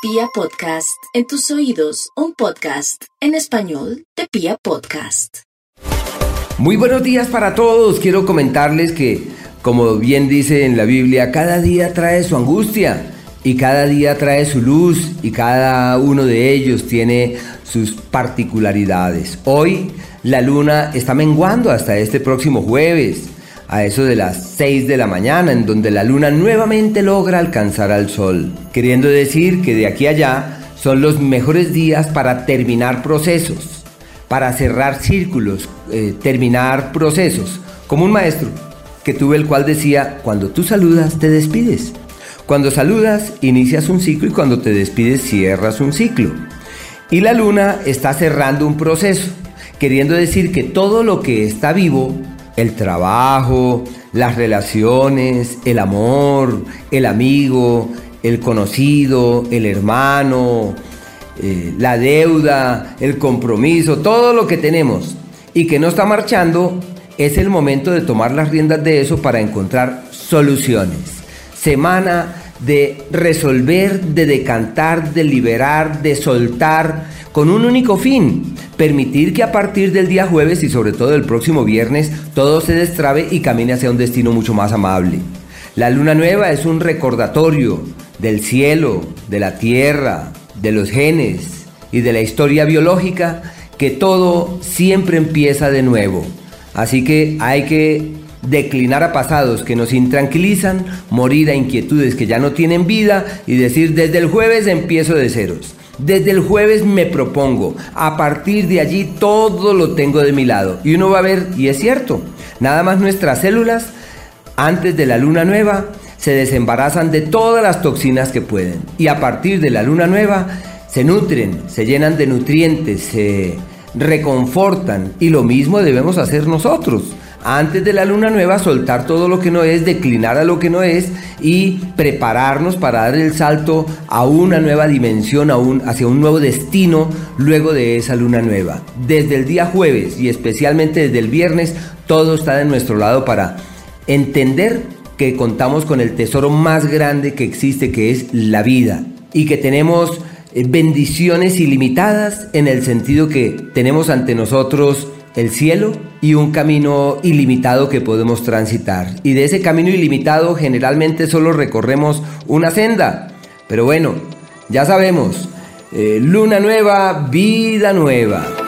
Pia Podcast, en tus oídos, un podcast en español de Pia Podcast. Muy buenos días para todos. Quiero comentarles que, como bien dice en la Biblia, cada día trae su angustia y cada día trae su luz y cada uno de ellos tiene sus particularidades. Hoy la luna está menguando hasta este próximo jueves a eso de las 6 de la mañana, en donde la luna nuevamente logra alcanzar al sol, queriendo decir que de aquí a allá son los mejores días para terminar procesos, para cerrar círculos, eh, terminar procesos, como un maestro que tuve el cual decía, cuando tú saludas te despides, cuando saludas inicias un ciclo y cuando te despides cierras un ciclo. Y la luna está cerrando un proceso, queriendo decir que todo lo que está vivo el trabajo, las relaciones, el amor, el amigo, el conocido, el hermano, eh, la deuda, el compromiso, todo lo que tenemos y que no está marchando, es el momento de tomar las riendas de eso para encontrar soluciones. Semana de resolver, de decantar, de liberar, de soltar, con un único fin, permitir que a partir del día jueves y sobre todo el próximo viernes todo se destrabe y camine hacia un destino mucho más amable. La luna nueva es un recordatorio del cielo, de la tierra, de los genes y de la historia biológica que todo siempre empieza de nuevo. Así que hay que declinar a pasados que nos intranquilizan, morir a inquietudes que ya no tienen vida y decir desde el jueves empiezo de ceros. Desde el jueves me propongo, a partir de allí todo lo tengo de mi lado. Y uno va a ver, y es cierto, nada más nuestras células, antes de la luna nueva, se desembarazan de todas las toxinas que pueden. Y a partir de la luna nueva, se nutren, se llenan de nutrientes, se reconfortan. Y lo mismo debemos hacer nosotros antes de la luna nueva soltar todo lo que no es, declinar a lo que no es y prepararnos para dar el salto a una nueva dimensión, a un, hacia un nuevo destino luego de esa luna nueva. Desde el día jueves y especialmente desde el viernes, todo está de nuestro lado para entender que contamos con el tesoro más grande que existe, que es la vida, y que tenemos eh, bendiciones ilimitadas en el sentido que tenemos ante nosotros el cielo y un camino ilimitado que podemos transitar. Y de ese camino ilimitado generalmente solo recorremos una senda. Pero bueno, ya sabemos, eh, luna nueva, vida nueva.